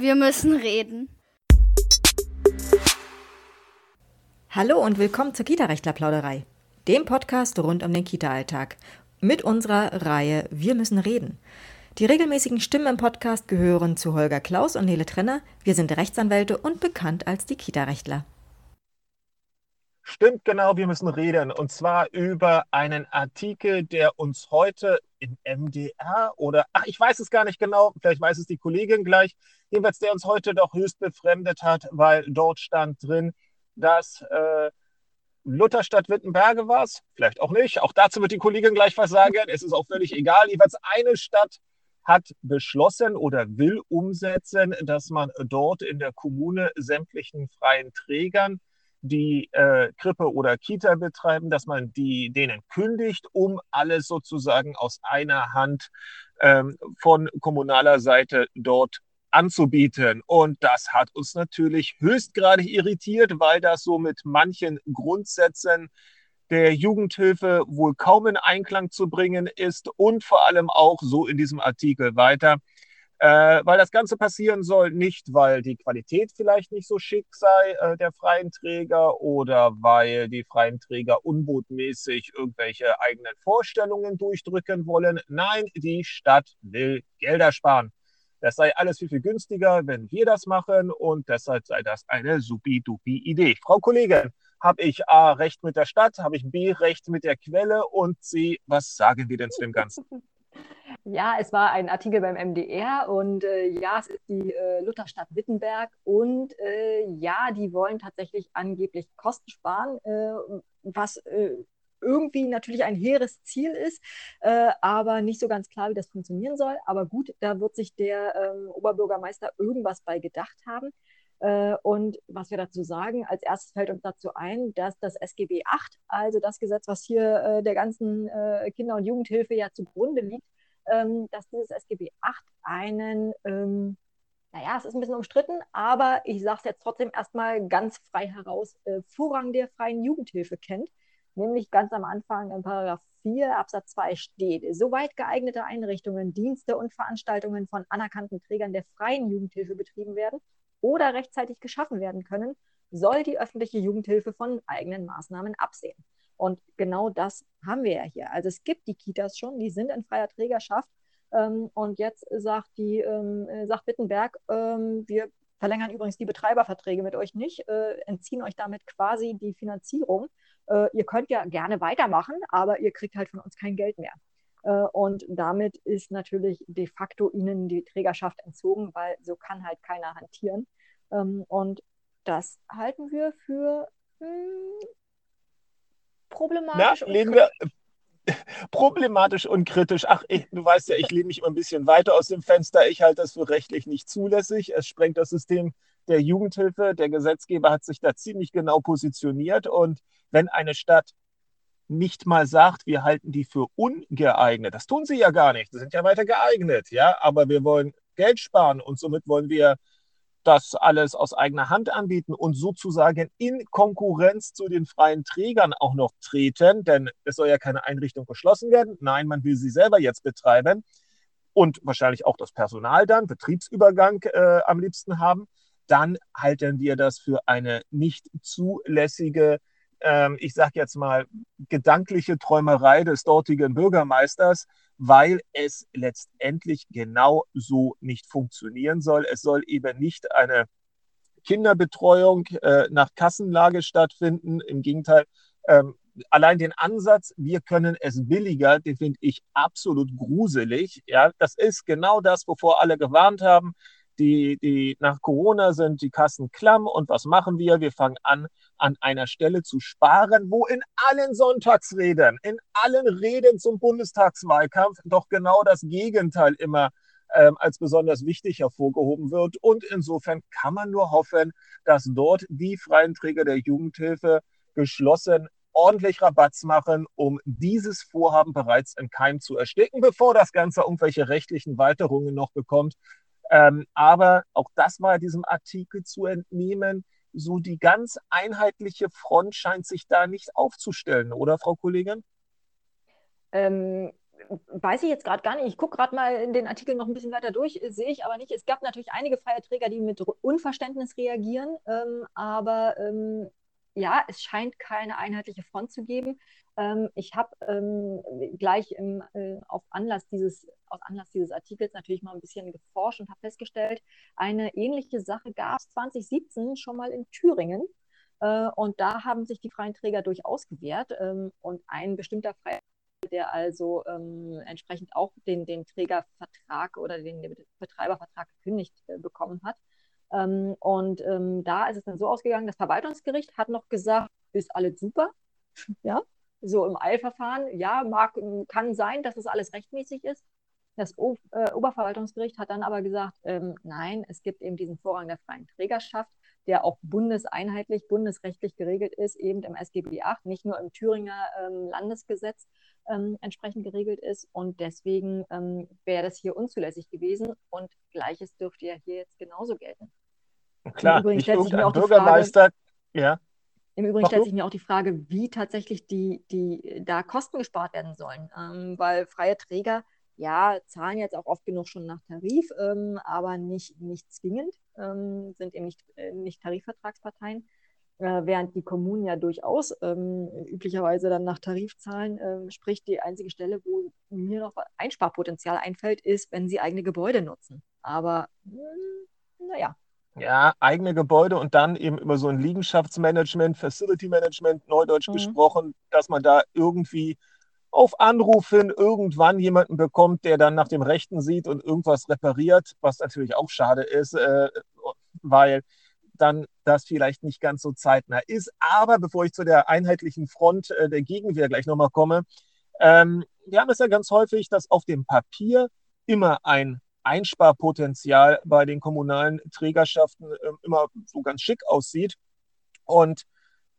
Wir müssen reden. Hallo und willkommen zur Kita-Rechtler-Plauderei, dem Podcast rund um den Kita-Alltag. Mit unserer Reihe Wir müssen reden. Die regelmäßigen Stimmen im Podcast gehören zu Holger Klaus und Nele Trenner. Wir sind Rechtsanwälte und bekannt als die Kita-Rechtler. Stimmt genau, wir müssen reden. Und zwar über einen Artikel, der uns heute in MDR oder, ach, ich weiß es gar nicht genau, vielleicht weiß es die Kollegin gleich, jedenfalls der uns heute doch höchst befremdet hat, weil dort stand drin, dass äh, Lutherstadt Wittenberge war es, vielleicht auch nicht. Auch dazu wird die Kollegin gleich was sagen. Es ist auch völlig egal. Jedenfalls eine Stadt hat beschlossen oder will umsetzen, dass man dort in der Kommune sämtlichen freien Trägern die äh, Krippe oder Kita betreiben, dass man die, denen kündigt, um alles sozusagen aus einer Hand ähm, von kommunaler Seite dort anzubieten. Und das hat uns natürlich höchstgradig irritiert, weil das so mit manchen Grundsätzen der Jugendhilfe wohl kaum in Einklang zu bringen ist und vor allem auch so in diesem Artikel weiter äh, weil das Ganze passieren soll, nicht weil die Qualität vielleicht nicht so schick sei äh, der freien Träger oder weil die freien Träger unbotmäßig irgendwelche eigenen Vorstellungen durchdrücken wollen. Nein, die Stadt will Gelder sparen. Das sei alles viel, viel günstiger, wenn wir das machen und deshalb sei das eine supi-dupi Idee. Frau Kollegin, habe ich A, Recht mit der Stadt, habe ich B, Recht mit der Quelle und C, was sagen wir denn zu dem Ganzen? Ja, es war ein Artikel beim MDR und äh, ja, es ist die äh, Lutherstadt Wittenberg und äh, ja, die wollen tatsächlich angeblich Kosten sparen, äh, was äh, irgendwie natürlich ein hehres Ziel ist, äh, aber nicht so ganz klar, wie das funktionieren soll. Aber gut, da wird sich der ähm, Oberbürgermeister irgendwas bei gedacht haben. Und was wir dazu sagen, als erstes fällt uns dazu ein, dass das SGB 8, also das Gesetz, was hier der ganzen Kinder- und Jugendhilfe ja zugrunde liegt, ähm, dass dieses SGB 8 einen, ähm, naja, es ist ein bisschen umstritten, aber ich sage es jetzt trotzdem erstmal ganz frei heraus, äh, Vorrang der freien Jugendhilfe kennt. Nämlich ganz am Anfang in Paragraph 4 Absatz 2 steht, soweit geeignete Einrichtungen, Dienste und Veranstaltungen von anerkannten Trägern der freien Jugendhilfe betrieben werden oder rechtzeitig geschaffen werden können, soll die öffentliche Jugendhilfe von eigenen Maßnahmen absehen. Und genau das haben wir ja hier. Also es gibt die Kitas schon, die sind in freier Trägerschaft. Ähm, und jetzt sagt die, ähm, sagt Wittenberg, ähm, wir verlängern übrigens die Betreiberverträge mit euch nicht, äh, entziehen euch damit quasi die Finanzierung. Äh, ihr könnt ja gerne weitermachen, aber ihr kriegt halt von uns kein Geld mehr. Äh, und damit ist natürlich de facto ihnen die Trägerschaft entzogen, weil so kann halt keiner hantieren. Ähm, und das halten wir für hm, problematisch. Na, lehnen wir, problematisch und kritisch. Ach, ich, du weißt ja, ich lehne mich immer ein bisschen weiter aus dem Fenster. Ich halte das für rechtlich nicht zulässig. Es sprengt das System der Jugendhilfe. Der Gesetzgeber hat sich da ziemlich genau positioniert. Und wenn eine Stadt nicht mal sagt, wir halten die für ungeeignet, das tun sie ja gar nicht. Sie sind ja weiter geeignet, ja, aber wir wollen Geld sparen und somit wollen wir das alles aus eigener Hand anbieten und sozusagen in Konkurrenz zu den freien Trägern auch noch treten, denn es soll ja keine Einrichtung geschlossen werden. Nein, man will sie selber jetzt betreiben und wahrscheinlich auch das Personal dann, Betriebsübergang äh, am liebsten haben. Dann halten wir das für eine nicht zulässige ähm, ich sage jetzt mal, gedankliche Träumerei des dortigen Bürgermeisters, weil es letztendlich genau so nicht funktionieren soll. Es soll eben nicht eine Kinderbetreuung äh, nach Kassenlage stattfinden. Im Gegenteil, ähm, allein den Ansatz, wir können es billiger, den finde ich absolut gruselig. Ja, das ist genau das, wovor alle gewarnt haben. Die, die, nach Corona sind die Kassen klamm und was machen wir? Wir fangen an, an einer Stelle zu sparen, wo in allen Sonntagsreden, in allen Reden zum Bundestagswahlkampf doch genau das Gegenteil immer ähm, als besonders wichtig hervorgehoben wird. Und insofern kann man nur hoffen, dass dort die freien Träger der Jugendhilfe geschlossen ordentlich Rabatz machen, um dieses Vorhaben bereits in Keim zu ersticken, bevor das Ganze irgendwelche rechtlichen Weiterungen noch bekommt. Ähm, aber auch das war diesem Artikel zu entnehmen. So die ganz einheitliche Front scheint sich da nicht aufzustellen, oder Frau Kollegin? Ähm, weiß ich jetzt gerade gar nicht. Ich gucke gerade mal in den Artikel noch ein bisschen weiter durch, sehe ich aber nicht. Es gab natürlich einige freie Träger, die mit Unverständnis reagieren, ähm, aber ähm, ja, es scheint keine einheitliche Front zu geben. Ähm, ich habe ähm, gleich im, äh, auf Anlass dieses, aus Anlass dieses Artikels natürlich mal ein bisschen geforscht und habe festgestellt, eine ähnliche Sache gab es 2017 schon mal in Thüringen. Äh, und da haben sich die freien Träger durchaus gewehrt. Ähm, und ein bestimmter freier der also ähm, entsprechend auch den, den Trägervertrag oder den, den Betreibervertrag gekündigt äh, bekommen hat. Ähm, und ähm, da ist es dann so ausgegangen, das Verwaltungsgericht hat noch gesagt, ist alles super. ja, so im Eilverfahren, ja, mag, kann sein, dass es das alles rechtmäßig ist. Das o äh, Oberverwaltungsgericht hat dann aber gesagt, ähm, nein, es gibt eben diesen Vorrang der freien Trägerschaft, der auch bundeseinheitlich, bundesrechtlich geregelt ist, eben im SGB 8, nicht nur im Thüringer ähm, Landesgesetz ähm, entsprechend geregelt ist. Und deswegen ähm, wäre das hier unzulässig gewesen. Und Gleiches dürfte ja hier jetzt genauso gelten. Klar, nicht irgendein Bürgermeister, Frage, ja. Im Übrigen stellt sich mir auch die Frage, wie tatsächlich die, die da Kosten gespart werden sollen. Ähm, weil freie Träger, ja, zahlen jetzt auch oft genug schon nach Tarif, ähm, aber nicht, nicht zwingend, ähm, sind eben nicht, äh, nicht Tarifvertragsparteien. Äh, während die Kommunen ja durchaus ähm, üblicherweise dann nach Tarif zahlen. Ähm, sprich, die einzige Stelle, wo mir noch Einsparpotenzial einfällt, ist, wenn sie eigene Gebäude nutzen. Aber hm, naja, ja, eigene Gebäude und dann eben über so ein Liegenschaftsmanagement, Facility Management, neudeutsch mhm. gesprochen, dass man da irgendwie auf Anruf hin irgendwann jemanden bekommt, der dann nach dem Rechten sieht und irgendwas repariert, was natürlich auch schade ist, äh, weil dann das vielleicht nicht ganz so zeitnah ist. Aber bevor ich zu der einheitlichen Front äh, der Gegenwehr gleich nochmal komme, ähm, wir haben es ja ganz häufig, dass auf dem Papier immer ein Einsparpotenzial bei den kommunalen Trägerschaften äh, immer so ganz schick aussieht. Und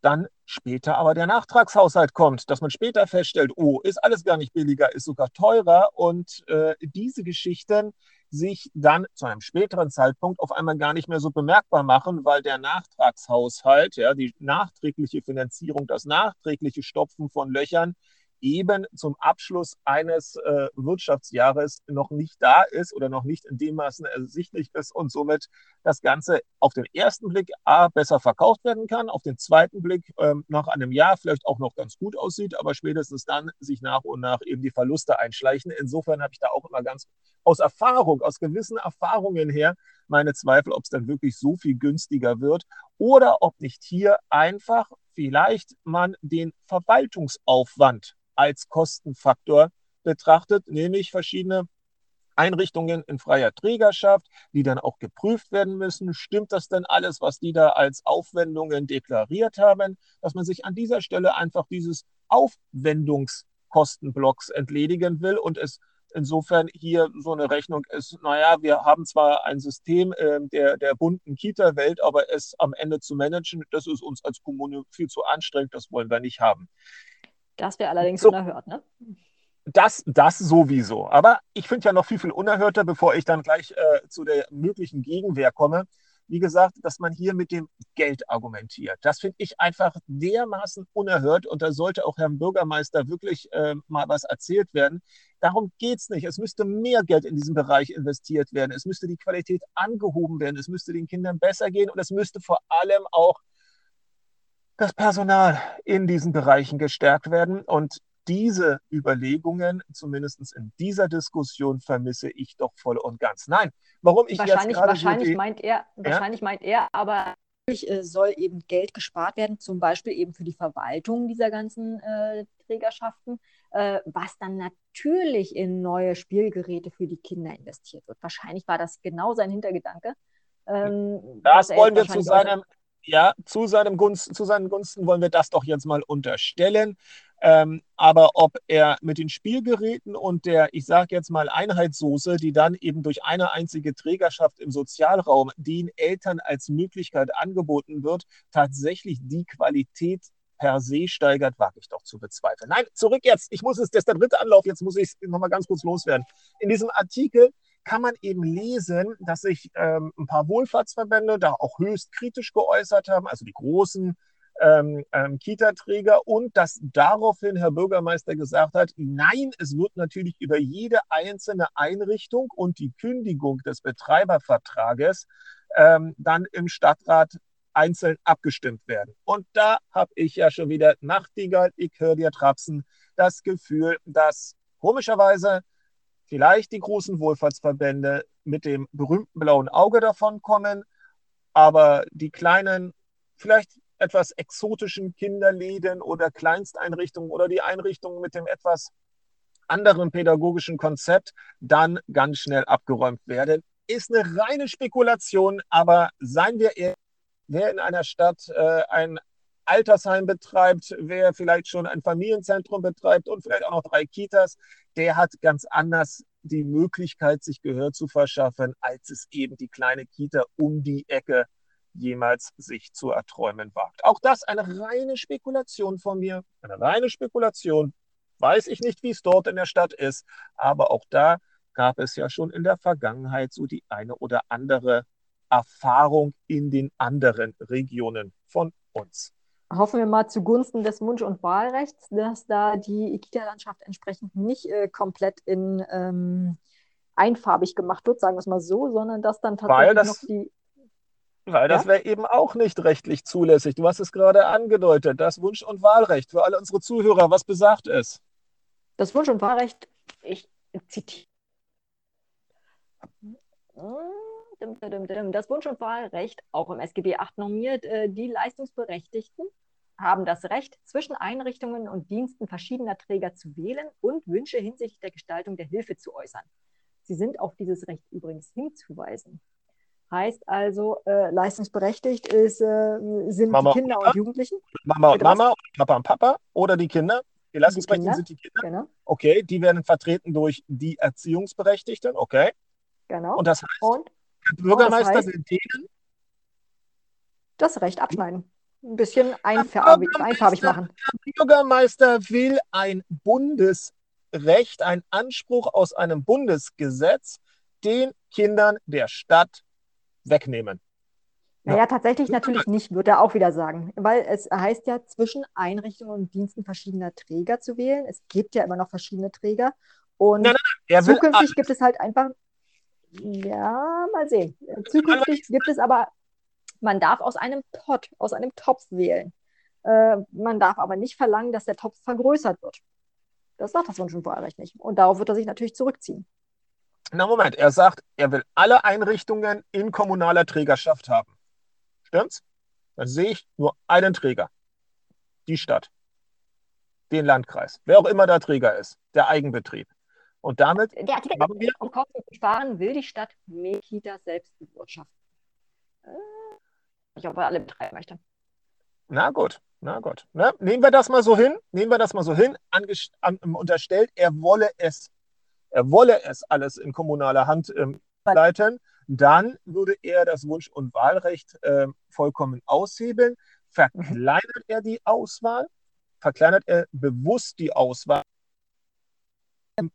dann später aber der Nachtragshaushalt kommt, dass man später feststellt, oh, ist alles gar nicht billiger, ist sogar teurer. Und äh, diese Geschichten sich dann zu einem späteren Zeitpunkt auf einmal gar nicht mehr so bemerkbar machen, weil der Nachtragshaushalt, ja, die nachträgliche Finanzierung, das nachträgliche Stopfen von Löchern eben zum Abschluss eines äh, Wirtschaftsjahres noch nicht da ist oder noch nicht in dem Maßen ersichtlich ist und somit das Ganze auf den ersten Blick A besser verkauft werden kann, auf den zweiten Blick ähm, nach einem Jahr vielleicht auch noch ganz gut aussieht, aber spätestens dann sich nach und nach eben die Verluste einschleichen. Insofern habe ich da auch immer ganz aus Erfahrung, aus gewissen Erfahrungen her meine Zweifel, ob es dann wirklich so viel günstiger wird oder ob nicht hier einfach vielleicht man den Verwaltungsaufwand als Kostenfaktor betrachtet, nämlich verschiedene Einrichtungen in freier Trägerschaft, die dann auch geprüft werden müssen. Stimmt das denn alles, was die da als Aufwendungen deklariert haben? Dass man sich an dieser Stelle einfach dieses Aufwendungskostenblocks entledigen will und es insofern hier so eine Rechnung ist, naja, wir haben zwar ein System äh, der, der bunten Kita-Welt, aber es am Ende zu managen, das ist uns als Kommune viel zu anstrengend, das wollen wir nicht haben. Das wäre allerdings so, unerhört, ne? Das, das sowieso. Aber ich finde ja noch viel, viel unerhörter, bevor ich dann gleich äh, zu der möglichen Gegenwehr komme. Wie gesagt, dass man hier mit dem Geld argumentiert. Das finde ich einfach dermaßen unerhört und da sollte auch Herrn Bürgermeister wirklich äh, mal was erzählt werden. Darum geht es nicht. Es müsste mehr Geld in diesem Bereich investiert werden. Es müsste die Qualität angehoben werden. Es müsste den Kindern besser gehen und es müsste vor allem auch das Personal in diesen Bereichen gestärkt werden. Und diese Überlegungen, zumindest in dieser Diskussion, vermisse ich doch voll und ganz. Nein, warum ich wahrscheinlich, jetzt wahrscheinlich so meint er, wahrscheinlich meint er, aber äh, soll eben Geld gespart werden, zum Beispiel eben für die Verwaltung dieser ganzen äh, Trägerschaften, äh, was dann natürlich in neue Spielgeräte für die Kinder investiert wird. Wahrscheinlich war das genau sein Hintergedanke. Ähm, das wollen wir zu seinem, ja, zu, seinem Gunst, zu seinen Gunsten wollen wir das doch jetzt mal unterstellen. Ähm, aber ob er mit den Spielgeräten und der, ich sage jetzt mal, Einheitssoße, die dann eben durch eine einzige Trägerschaft im Sozialraum den Eltern als Möglichkeit angeboten wird, tatsächlich die Qualität per se steigert, wage ich doch zu bezweifeln. Nein, zurück jetzt. Ich muss es, das ist der dritte Anlauf, jetzt muss ich es nochmal ganz kurz loswerden. In diesem Artikel kann man eben lesen, dass sich ähm, ein paar Wohlfahrtsverbände da auch höchst kritisch geäußert haben, also die großen ähm, ähm, Kita-Träger und dass daraufhin Herr Bürgermeister gesagt hat, nein, es wird natürlich über jede einzelne Einrichtung und die Kündigung des Betreibervertrages ähm, dann im Stadtrat einzeln abgestimmt werden. Und da habe ich ja schon wieder Nachtigall, ich höre dir trapsen, das Gefühl, dass komischerweise vielleicht die großen Wohlfahrtsverbände mit dem berühmten blauen Auge davon kommen, aber die kleinen, vielleicht etwas exotischen Kinderläden oder Kleinsteinrichtungen oder die Einrichtungen mit dem etwas anderen pädagogischen Konzept dann ganz schnell abgeräumt werden. Ist eine reine Spekulation, aber seien wir ehrlich, wer in einer Stadt äh, ein Altersheim betreibt, wer vielleicht schon ein Familienzentrum betreibt und vielleicht auch noch drei Kitas, der hat ganz anders die Möglichkeit, sich Gehör zu verschaffen, als es eben die kleine Kita um die Ecke jemals sich zu erträumen wagt. Auch das eine reine Spekulation von mir, eine reine Spekulation. Weiß ich nicht, wie es dort in der Stadt ist, aber auch da gab es ja schon in der Vergangenheit so die eine oder andere Erfahrung in den anderen Regionen von uns. Hoffen wir mal zugunsten des Wunsch- und Wahlrechts, dass da die Kita-Landschaft entsprechend nicht äh, komplett in ähm, einfarbig gemacht wird, sagen wir es mal so, sondern dass dann tatsächlich das, noch die. Weil das ja? wäre eben auch nicht rechtlich zulässig. Du hast es gerade angedeutet, das Wunsch- und Wahlrecht für alle unsere Zuhörer. Was besagt es? Das Wunsch- und Wahlrecht, ich zitiere. Das Wunsch- und Wahlrecht, auch im SGB 8 normiert, äh, die Leistungsberechtigten haben das Recht, zwischen Einrichtungen und Diensten verschiedener Träger zu wählen und Wünsche hinsichtlich der Gestaltung der Hilfe zu äußern. Sie sind auf dieses Recht übrigens hinzuweisen. Heißt also, äh, leistungsberechtigt ist, äh, sind Mama die Kinder und, und Jugendlichen. Mama und Mama, Papa und Papa oder die Kinder. Die leistungsberechtigten sind die Kinder. Genau. Okay, die werden vertreten durch die Erziehungsberechtigten. Okay. Genau. Und das heißt, und der Bürgermeister das heißt, will denen das Recht abschneiden. Ein bisschen einfarbig, einfarbig machen. Der Bürgermeister will ein Bundesrecht, einen Anspruch aus einem Bundesgesetz den Kindern der Stadt wegnehmen. Naja, tatsächlich natürlich nicht, würde er auch wieder sagen. Weil es heißt ja, zwischen Einrichtungen und Diensten verschiedener Träger zu wählen. Es gibt ja immer noch verschiedene Träger. Und nein, nein, zukünftig gibt es halt einfach ja, mal sehen. Zukünftig gibt es aber, man darf aus einem Pot, aus einem Topf wählen. Äh, man darf aber nicht verlangen, dass der Topf vergrößert wird. Das sagt das Wunsch- und Wahlrecht nicht. Und darauf wird er sich natürlich zurückziehen. Na Moment, er sagt, er will alle Einrichtungen in kommunaler Trägerschaft haben. Stimmt's? Dann sehe ich nur einen Träger. Die Stadt. Den Landkreis. Wer auch immer der Träger ist. Der Eigenbetrieb. Und damit der Artikel, haben wir. Um Kosten zu sparen, will die Stadt Mekita selbst bewirtschaften. Äh, ich er alle betreiben möchte. Na gut, na gut. Ne? Nehmen wir das mal so hin. Nehmen wir das mal so hin. Angest an, unterstellt, er wolle es, er wolle es alles in kommunaler Hand ähm, leiten. Dann würde er das Wunsch- und Wahlrecht äh, vollkommen aushebeln. Verkleinert er die Auswahl? Verkleinert er bewusst die Auswahl?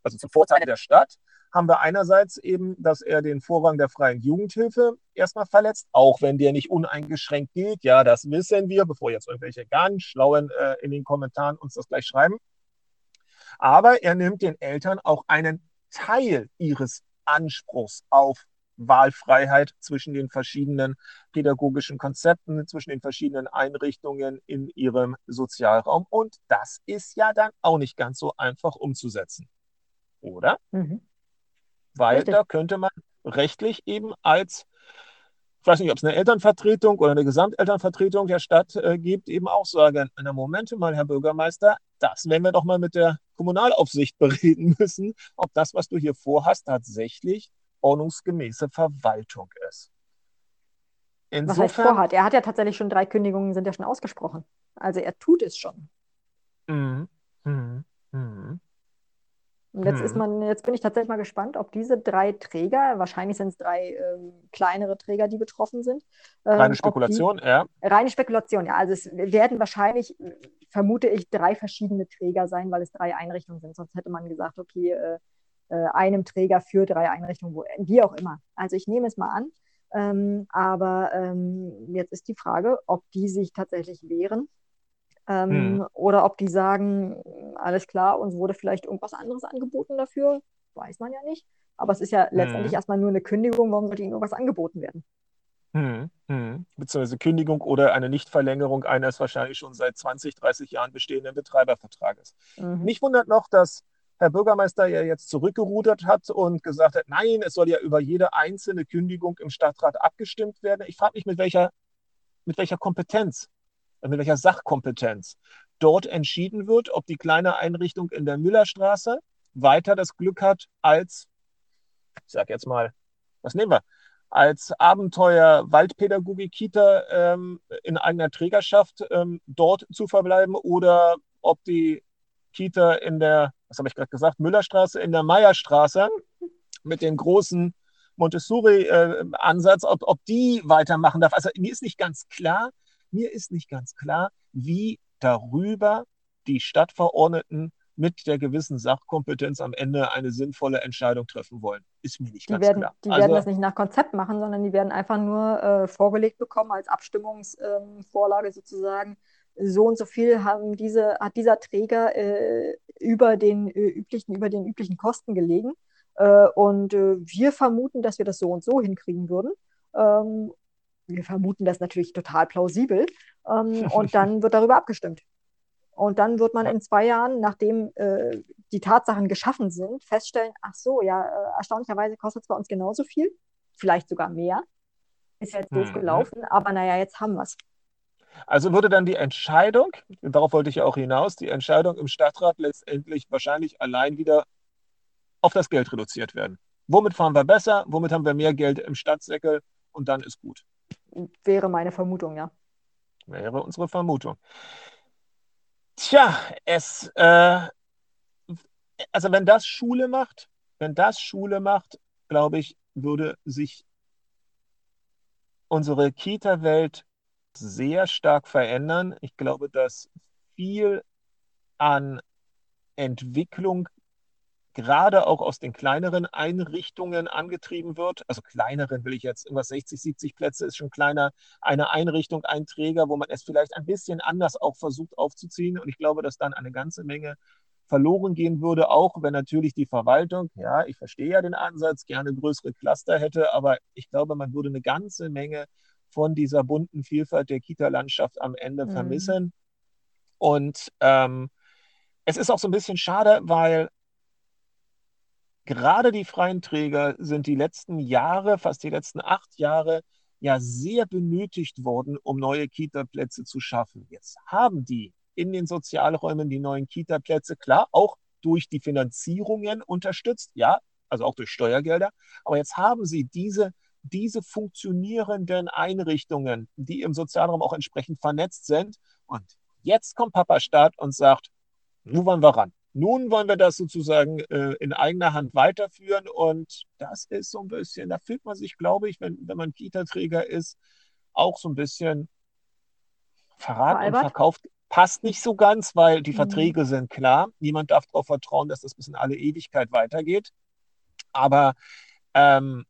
Also zum Vorteil der Stadt, haben wir einerseits eben, dass er den Vorrang der freien Jugendhilfe erstmal verletzt, auch wenn der nicht uneingeschränkt gilt. Ja, das wissen wir, bevor jetzt irgendwelche ganz Schlauen äh, in den Kommentaren uns das gleich schreiben. Aber er nimmt den Eltern auch einen Teil ihres Anspruchs auf Wahlfreiheit zwischen den verschiedenen pädagogischen Konzepten, zwischen den verschiedenen Einrichtungen in ihrem Sozialraum. Und das ist ja dann auch nicht ganz so einfach umzusetzen oder? Mhm. Weil Richtig. da könnte man rechtlich eben als, ich weiß nicht, ob es eine Elternvertretung oder eine Gesamtelternvertretung der Stadt äh, gibt, eben auch sagen, na Momente mal, Herr Bürgermeister, das werden wir doch mal mit der Kommunalaufsicht bereden müssen, ob das, was du hier vorhast, tatsächlich ordnungsgemäße Verwaltung ist. Insofern, was heißt vorhat? Er hat ja tatsächlich schon drei Kündigungen, sind ja schon ausgesprochen. Also er tut es schon. Mhm. Mhm. Mhm. Und jetzt ist hm. man, jetzt bin ich tatsächlich mal gespannt, ob diese drei Träger, wahrscheinlich sind es drei ähm, kleinere Träger, die betroffen sind. Ähm, reine Spekulation, die, ja. Reine Spekulation, ja. Also es werden wahrscheinlich, vermute ich, drei verschiedene Träger sein, weil es drei Einrichtungen sind. Sonst hätte man gesagt, okay, äh, äh, einem Träger für drei Einrichtungen, wo, wie auch immer. Also ich nehme es mal an. Ähm, aber ähm, jetzt ist die Frage, ob die sich tatsächlich wehren ähm, hm. oder ob die sagen, alles klar, uns wurde vielleicht irgendwas anderes angeboten dafür, weiß man ja nicht. Aber es ist ja letztendlich hm. erstmal nur eine Kündigung, warum sollte ihnen irgendwas angeboten werden? Hm, hm. Beziehungsweise Kündigung oder eine Nichtverlängerung eines wahrscheinlich schon seit 20, 30 Jahren bestehenden Betreibervertrages. Mhm. Mich wundert noch, dass Herr Bürgermeister ja jetzt zurückgerudert hat und gesagt hat, nein, es soll ja über jede einzelne Kündigung im Stadtrat abgestimmt werden. Ich frage mich, mit welcher, mit welcher Kompetenz, mit welcher Sachkompetenz dort entschieden wird, ob die kleine Einrichtung in der Müllerstraße weiter das Glück hat, als, ich sage jetzt mal, was nehmen wir, als Abenteuer Waldpädagogik Kita ähm, in eigener Trägerschaft ähm, dort zu verbleiben oder ob die Kita in der, was habe ich gerade gesagt, Müllerstraße, in der Meierstraße mit dem großen Montessori-Ansatz, ob, ob die weitermachen darf. Also mir ist nicht ganz klar, mir ist nicht ganz klar, wie darüber die Stadtverordneten mit der gewissen Sachkompetenz am Ende eine sinnvolle Entscheidung treffen wollen. Ist mir nicht die ganz werden, klar. Die also, werden das nicht nach Konzept machen, sondern die werden einfach nur äh, vorgelegt bekommen als Abstimmungsvorlage ähm, sozusagen. So und so viel haben diese, hat dieser Träger äh, über, den, äh, üblichen, über den üblichen Kosten gelegen. Äh, und äh, wir vermuten, dass wir das so und so hinkriegen würden. Ähm, wir vermuten das natürlich total plausibel. Ähm, und dann wird darüber abgestimmt. Und dann wird man in zwei Jahren, nachdem äh, die Tatsachen geschaffen sind, feststellen, ach so, ja, äh, erstaunlicherweise kostet es bei uns genauso viel, vielleicht sogar mehr. Ist ja jetzt doof mhm. gelaufen, aber naja, jetzt haben wir es. Also würde dann die Entscheidung, darauf wollte ich ja auch hinaus, die Entscheidung im Stadtrat letztendlich wahrscheinlich allein wieder auf das Geld reduziert werden. Womit fahren wir besser? Womit haben wir mehr Geld im Stadtsäckel? Und dann ist gut. Wäre meine Vermutung, ja. Wäre unsere Vermutung. Tja, es, äh, also wenn das Schule macht, wenn das Schule macht, glaube ich, würde sich unsere Kita-Welt sehr stark verändern. Ich glaube, dass viel an Entwicklung gerade auch aus den kleineren Einrichtungen angetrieben wird. Also kleineren will ich jetzt, irgendwas 60, 70 Plätze ist schon kleiner. Eine Einrichtung, ein Träger, wo man es vielleicht ein bisschen anders auch versucht aufzuziehen. Und ich glaube, dass dann eine ganze Menge verloren gehen würde, auch wenn natürlich die Verwaltung, ja, ich verstehe ja den Ansatz, gerne größere Cluster hätte, aber ich glaube, man würde eine ganze Menge von dieser bunten Vielfalt der Kita-Landschaft am Ende mhm. vermissen. Und ähm, es ist auch so ein bisschen schade, weil gerade die freien Träger sind die letzten Jahre, fast die letzten acht Jahre, ja sehr benötigt worden, um neue Kita-Plätze zu schaffen. Jetzt haben die in den Sozialräumen die neuen Kita-Plätze, klar, auch durch die Finanzierungen unterstützt, ja, also auch durch Steuergelder. Aber jetzt haben sie diese, diese funktionierenden Einrichtungen, die im Sozialraum auch entsprechend vernetzt sind. Und jetzt kommt Papa Staat und sagt, nun wollen wir ran. Nun wollen wir das sozusagen äh, in eigener Hand weiterführen und das ist so ein bisschen, da fühlt man sich, glaube ich, wenn, wenn man Kita-Träger ist, auch so ein bisschen verraten Veralbert. und verkauft. Passt nicht so ganz, weil die mhm. Verträge sind klar. Niemand darf darauf vertrauen, dass das bis in alle Ewigkeit weitergeht. Aber ähm,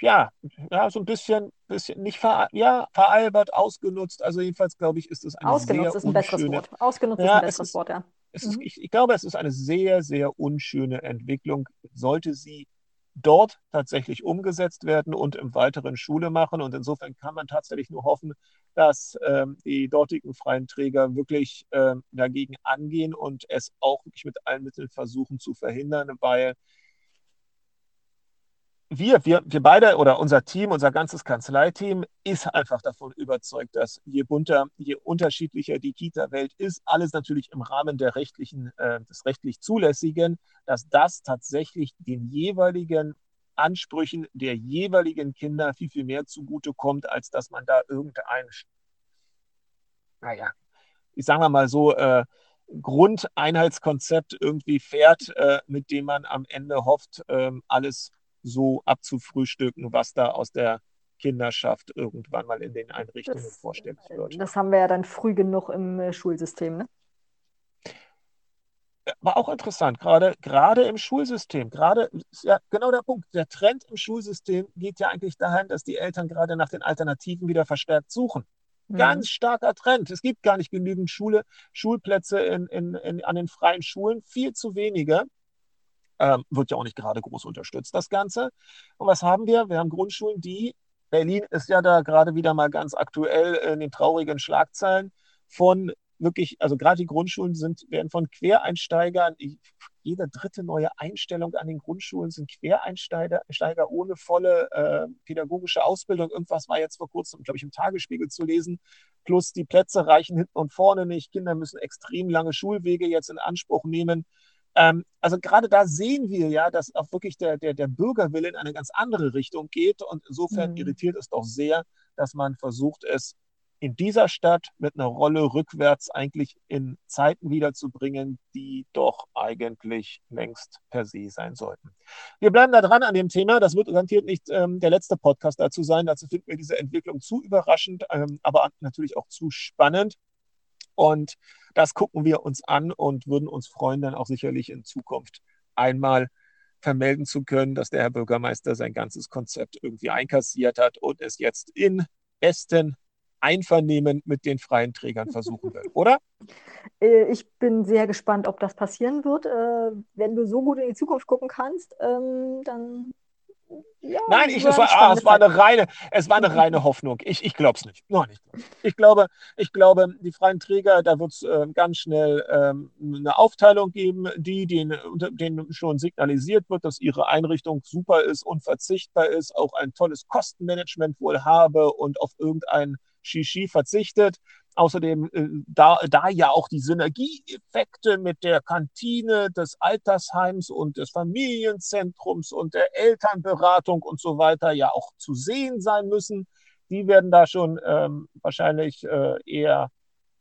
ja, ja, so ein bisschen, bisschen nicht ver, ja, veralbert, ausgenutzt. Also jedenfalls glaube ich, ist es eine ausgenutzt sehr ist ein besseres Wort. Ausgenutzt ja, ist ein besseres ist, Wort, ja. Ist, mhm. ich, ich, glaube, es ist eine sehr, sehr unschöne Entwicklung. Sollte sie dort tatsächlich umgesetzt werden und im weiteren Schule machen. Und insofern kann man tatsächlich nur hoffen, dass ähm, die dortigen freien Träger wirklich ähm, dagegen angehen und es auch wirklich mit allen Mitteln versuchen zu verhindern, weil wir, wir, wir beide oder unser Team, unser ganzes Kanzleiteam ist einfach davon überzeugt, dass je bunter, je unterschiedlicher die Kita-Welt ist, alles natürlich im Rahmen der rechtlichen, äh, des rechtlich Zulässigen, dass das tatsächlich den jeweiligen Ansprüchen der jeweiligen Kinder viel, viel mehr zugutekommt, als dass man da irgendein, naja, ich sage mal so, äh, Grundeinheitskonzept irgendwie fährt, äh, mit dem man am Ende hofft, äh, alles so abzufrühstücken, was da aus der Kinderschaft irgendwann mal in den Einrichtungen das, vorstellig wird. Das haben wir ja dann früh genug im äh, Schulsystem, ne? war auch interessant, gerade, gerade im Schulsystem, gerade, ja genau der Punkt, der Trend im Schulsystem geht ja eigentlich dahin, dass die Eltern gerade nach den Alternativen wieder verstärkt suchen. Mhm. Ganz starker Trend. Es gibt gar nicht genügend Schule, Schulplätze in, in, in, an den freien Schulen, viel zu wenige. Ähm, wird ja auch nicht gerade groß unterstützt, das Ganze. Und was haben wir? Wir haben Grundschulen, die, Berlin ist ja da gerade wieder mal ganz aktuell in den traurigen Schlagzeilen, von wirklich, also gerade die Grundschulen sind, werden von Quereinsteigern, jede dritte neue Einstellung an den Grundschulen sind Quereinsteiger Steiger ohne volle äh, pädagogische Ausbildung. Irgendwas war jetzt vor kurzem, glaube ich, im Tagesspiegel zu lesen. Plus die Plätze reichen hinten und vorne nicht. Kinder müssen extrem lange Schulwege jetzt in Anspruch nehmen. Ähm, also gerade da sehen wir ja, dass auch wirklich der, der, der Bürgerwille in eine ganz andere Richtung geht. Und insofern mhm. irritiert es doch sehr, dass man versucht, es in dieser Stadt mit einer Rolle rückwärts eigentlich in Zeiten wiederzubringen, die doch eigentlich längst per se sein sollten. Wir bleiben da dran an dem Thema. Das wird garantiert nicht ähm, der letzte Podcast dazu sein. Dazu finden wir diese Entwicklung zu überraschend, ähm, aber natürlich auch zu spannend. Und das gucken wir uns an und würden uns freuen, dann auch sicherlich in Zukunft einmal vermelden zu können, dass der Herr Bürgermeister sein ganzes Konzept irgendwie einkassiert hat und es jetzt in besten Einvernehmen mit den freien Trägern versuchen will, oder? Äh, ich bin sehr gespannt, ob das passieren wird. Äh, wenn du so gut in die Zukunft gucken kannst, ähm, dann. Ja, Nein, ich, es, war, ah, es, war eine reine, es war eine reine Hoffnung. Ich, ich glaube es nicht. Noch nicht. Ich glaube, ich glaube, die freien Träger, da wird es äh, ganz schnell ähm, eine Aufteilung geben, die denen, denen schon signalisiert wird, dass ihre Einrichtung super ist, unverzichtbar ist, auch ein tolles Kostenmanagement wohl habe und auf irgendein Shishi verzichtet. Außerdem, äh, da, da ja auch die Synergieeffekte mit der Kantine des Altersheims und des Familienzentrums und der Elternberatung und so weiter ja auch zu sehen sein müssen, die werden da schon ähm, wahrscheinlich äh, eher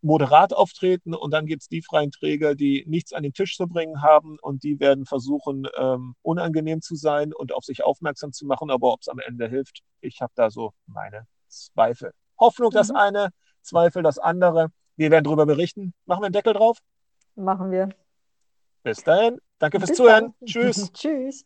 moderat auftreten und dann gibt es die freien Träger, die nichts an den Tisch zu bringen haben und die werden versuchen, ähm, unangenehm zu sein und auf sich aufmerksam zu machen, aber ob es am Ende hilft, ich habe da so meine Zweifel. Hoffnung das mhm. eine, Zweifel das andere. Wir werden darüber berichten. Machen wir einen Deckel drauf? Machen wir. Bis dahin. Danke fürs Bis Zuhören. Dann. Tschüss. Tschüss.